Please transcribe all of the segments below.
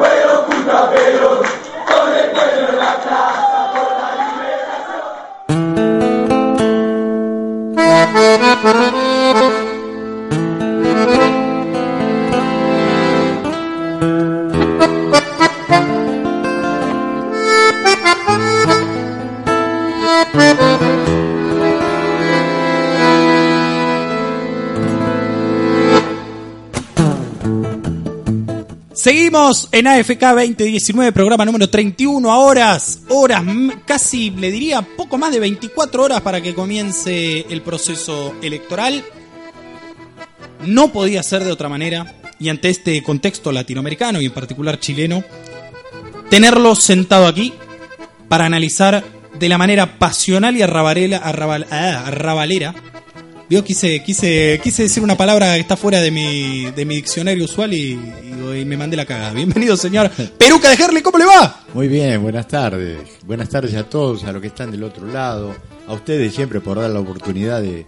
Cuidado, Seguimos en AFK 2019, programa número 31 a horas, horas, casi le diría poco más de 24 horas para que comience el proceso electoral. No podía ser de otra manera, y ante este contexto latinoamericano y en particular chileno, tenerlo sentado aquí para analizar de la manera pasional y arrabalera, ah, arrabalera yo quise, quise, quise decir una palabra que está fuera de mi, de mi diccionario usual y, me mandé la cagada. Bienvenido, señor Peruca de Gerli, ¿cómo le va? Muy bien, buenas tardes. Buenas tardes a todos, a los que están del otro lado, a ustedes siempre por dar la oportunidad de,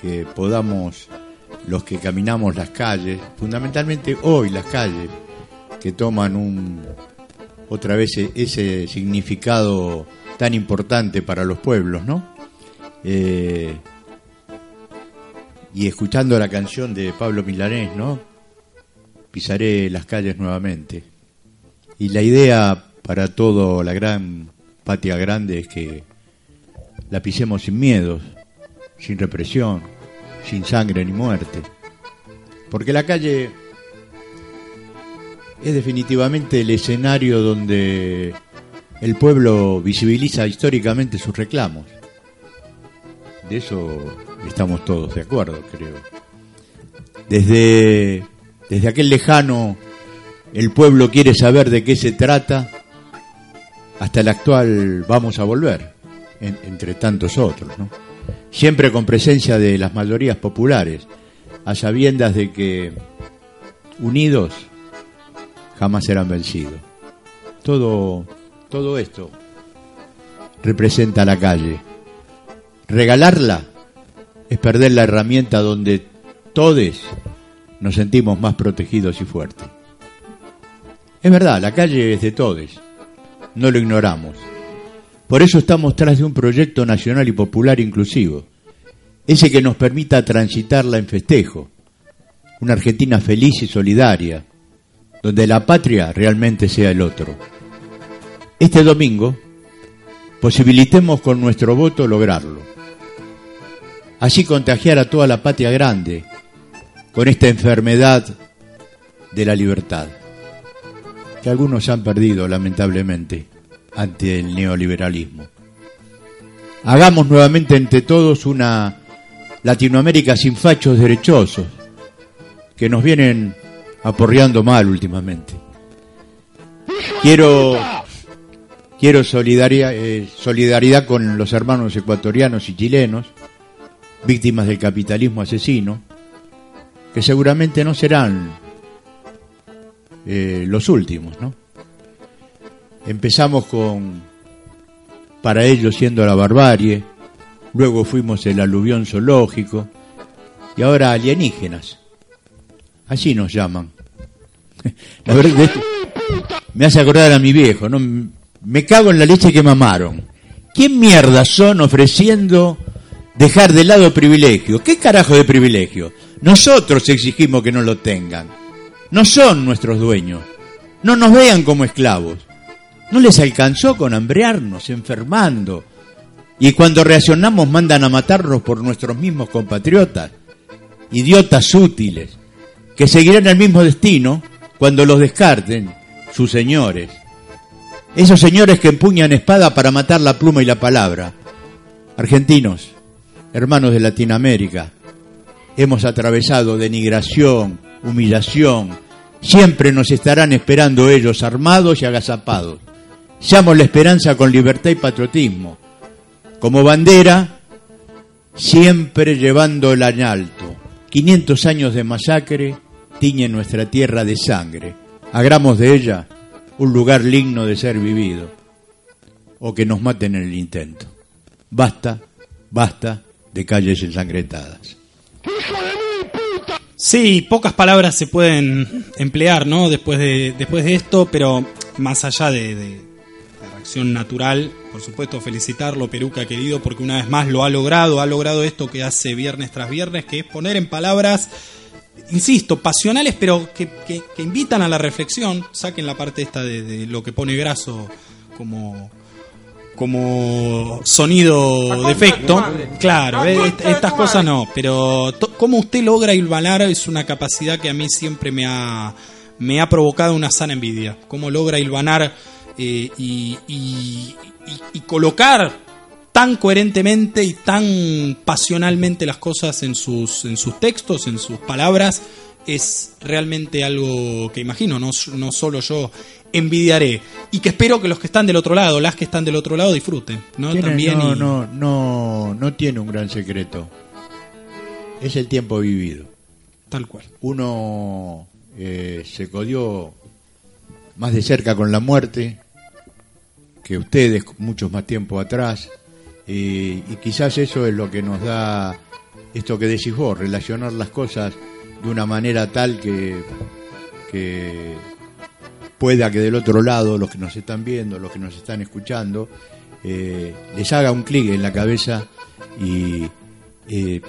que podamos, los que caminamos las calles, fundamentalmente hoy las calles, que toman un otra vez ese significado tan importante para los pueblos, ¿no? Eh, y escuchando la canción de Pablo Milanés, ¿no? Pisaré las calles nuevamente. Y la idea para toda la gran patria grande es que la pisemos sin miedos, sin represión, sin sangre ni muerte. Porque la calle es definitivamente el escenario donde el pueblo visibiliza históricamente sus reclamos. De eso estamos todos de acuerdo, creo. Desde, desde aquel lejano, el pueblo quiere saber de qué se trata, hasta el actual vamos a volver, entre tantos otros, Siempre con presencia de las mayorías populares, a sabiendas de que unidos jamás serán vencidos. Todo, todo esto representa la calle. Regalarla es perder la herramienta donde todos nos sentimos más protegidos y fuertes. Es verdad, la calle es de todos, no lo ignoramos. Por eso estamos tras de un proyecto nacional y popular inclusivo, ese que nos permita transitarla en festejo, una Argentina feliz y solidaria, donde la patria realmente sea el otro. Este domingo, posibilitemos con nuestro voto lograrlo así contagiar a toda la patria grande con esta enfermedad de la libertad, que algunos han perdido lamentablemente ante el neoliberalismo. Hagamos nuevamente entre todos una Latinoamérica sin fachos derechosos, que nos vienen aporreando mal últimamente. Quiero, quiero eh, solidaridad con los hermanos ecuatorianos y chilenos, víctimas del capitalismo asesino, que seguramente no serán eh, los últimos, ¿no? Empezamos con, para ellos siendo la barbarie, luego fuimos el aluvión zoológico y ahora alienígenas. Así nos llaman. La verdad, me hace acordar a mi viejo, ¿no? Me cago en la leche que mamaron. ¿Quién mierda son ofreciendo dejar de lado privilegio. ¿Qué carajo de privilegio? Nosotros exigimos que no lo tengan. No son nuestros dueños. No nos vean como esclavos. No les alcanzó con hambrearnos, enfermando. Y cuando reaccionamos mandan a matarnos por nuestros mismos compatriotas. Idiotas útiles, que seguirán el mismo destino cuando los descarten sus señores. Esos señores que empuñan espada para matar la pluma y la palabra. Argentinos, hermanos de Latinoamérica, hemos atravesado denigración, humillación. Siempre nos estarán esperando ellos armados y agazapados. Seamos la esperanza con libertad y patriotismo. Como bandera, siempre llevándola en alto. 500 años de masacre tiñen nuestra tierra de sangre. Hagamos de ella un lugar digno de ser vivido. O que nos maten en el intento. Basta, basta de calles ensangrentadas. Sí, pocas palabras se pueden emplear, ¿no? Después de, después de esto, pero más allá de, de la reacción natural, por supuesto, felicitarlo, Peruca querido, porque una vez más lo ha logrado, ha logrado esto que hace viernes tras viernes, que es poner en palabras, insisto, pasionales, pero que, que- que invitan a la reflexión. Saquen la parte esta de, de lo que pone Graso como como sonido de efecto. Claro, eh, est- estas cosas no, pero cómo usted logra hilvanar es una capacidad que a mí siempre me ha, me ha provocado una sana envidia. Cómo logra hilvanar eh, y, y- y- y colocar tan coherentemente y tan pasionalmente las cosas en sus, en sus textos, en sus palabras, es realmente algo que imagino, no, no solo yo envidiaré. Y que espero que los que están del otro lado, las que están del otro lado, disfruten. ¿no? Tiene- También no, y- no, no, no tiene un gran secreto. Es el tiempo vivido. Tal cual. Uno eh, se codió más de cerca con la muerte que ustedes, muchos más tiempo atrás. Eh, y quizás eso es lo que nos da esto que decís vos, relacionar las cosas de una manera tal que, que pueda que del otro lado, los que nos están viendo, los que nos están escuchando, eh, les haga un clic en la cabeza y eh,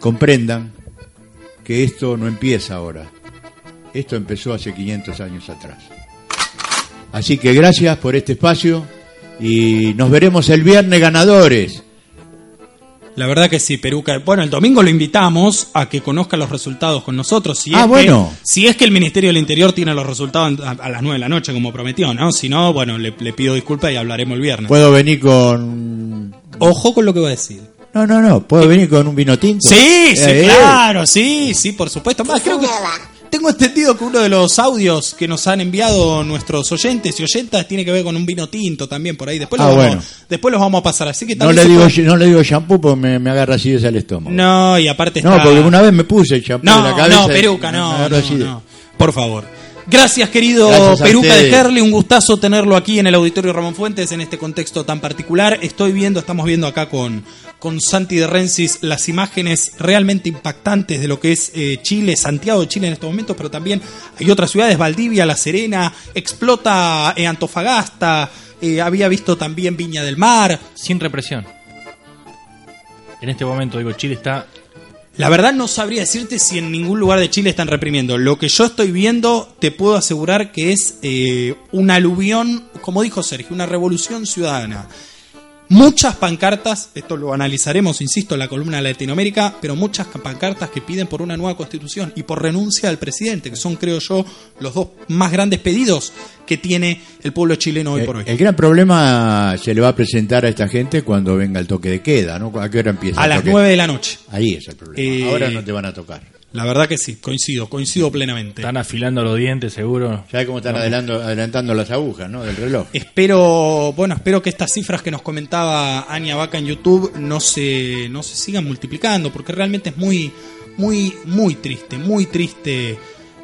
comprendan que esto no empieza ahora. Esto empezó hace 500 años atrás. Así que gracias por este espacio y nos veremos el viernes ganadores. La verdad que sí, Peruca. Bueno, el domingo lo invitamos a que conozca los resultados con nosotros. Si Ah, es bueno. Que, si es que el Ministerio del Interior tiene los resultados a, a las 9 de la noche, como prometió, ¿no? Si no, bueno, le, le pido disculpas y hablaremos el viernes. ¿Puedo venir con... Ojo con lo que voy a decir. No, no, no. ¿Puedo venir con un vino tinto? Sí, sí, Eh, eh. claro, sí, sí, por supuesto. Más, creo que tengo entendido que uno de los audios que nos han enviado nuestros oyentes y oyentas tiene que ver con un vino tinto también por ahí. Después, Ah, lo, vamos, después los vamos a pasar. Así que No le, digo, puede- no le digo shampoo porque me, me agarra así el estómago. No, y aparte No, está... porque una vez me puse el shampoo No, en la cabeza. no, Peruca, no, no, no. Por favor. Gracias, querido Gracias a Peruca de. Herli. Un gustazo tenerlo aquí en el Auditorio Ramón Fuentes en este contexto tan particular. Estoy viendo, estamos viendo acá con, con Santi de Rensis las imágenes realmente impactantes de lo que es eh, Chile, Santiago de Chile en estos momentos, pero también hay otras ciudades, Valdivia, La Serena, explota eh, Antofagasta, eh, había visto también Viña del Mar. Sin represión. En este momento, digo, Chile está La verdad no sabría decirte si en ningún lugar de Chile están reprimiendo. Lo que yo estoy viendo, te puedo asegurar que es eh, una aluvión, como dijo Sergio, una revolución ciudadana. Muchas pancartas, esto lo analizaremos, insisto, en la columna de Latinoamérica, pero muchas pancartas que piden por una nueva constitución y por renuncia al presidente, que son, creo yo, los dos más grandes pedidos que tiene el pueblo chileno hoy por hoy. El, el gran problema se le va a presentar a esta gente cuando venga el toque de queda, ¿no? ¿A qué hora empieza? A el las? 9 de la noche. Ahí es el problema. Eh, Ahora no te van a tocar. La verdad que sí, coincido, coincido plenamente. están afilando los dientes, seguro. ¿Sabes cómo están adelando- adelantando las agujas, ¿no? Del reloj. Espero, bueno, espero que estas cifras que nos comentaba Ania Vaca en YouTube no se, no se sigan multiplicando, porque realmente es muy, muy, muy triste, muy triste.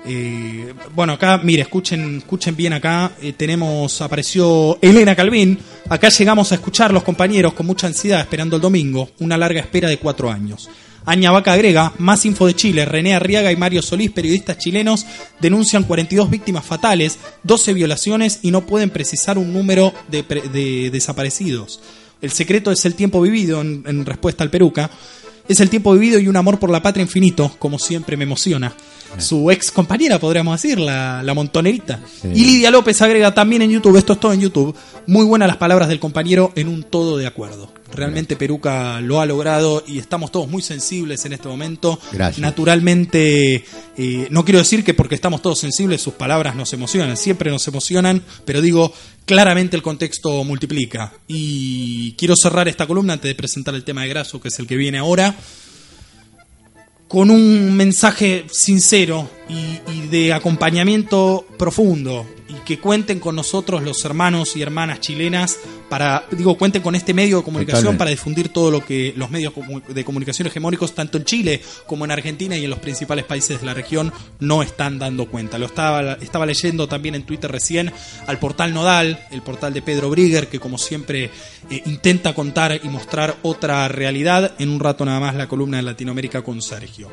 Eh, bueno, acá, mire, escuchen, escuchen bien acá. eh, tenemos, apareció Elena Calvin. Acá llegamos a escuchar los compañeros con mucha ansiedad esperando el domingo. Una larga espera de cuatro años. Aña Vaca agrega, más info de Chile. René Arriaga y Mario Solís, periodistas chilenos, denuncian 42 víctimas fatales, 12 violaciones y no pueden precisar un número de, de desaparecidos. El secreto es el tiempo vivido, en, en respuesta al Peruca. Es el tiempo vivido y un amor por la patria infinito, como siempre me emociona. Su ex compañera, podríamos decir, la, la montonerita. Y Lidia López agrega también en YouTube, esto es todo en YouTube, muy buenas las palabras del compañero en un todo de acuerdo. Realmente Peruca lo ha logrado y estamos todos muy sensibles en este momento. Gracias. Naturalmente, eh, no quiero decir que porque estamos todos sensibles sus palabras nos emocionan, siempre nos emocionan, pero digo, claramente el contexto multiplica. Y quiero cerrar esta columna antes de presentar el tema de Graso, que es el que viene ahora. con un mensaje sincero y, y de acompañamiento profundo y que cuenten con nosotros los hermanos y hermanas chilenas para digo cuenten con este medio de comunicación Totalmente. para difundir todo lo que los medios de comunicación hegemónicos tanto en Chile como en Argentina y en los principales países de la región no están dando cuenta. Lo estaba estaba leyendo también en Twitter recién al portal Nodal, el portal de Pedro Brigger que como siempre eh, intenta contar y mostrar otra realidad. En un rato nada más la columna de Latinoamérica con Sergio.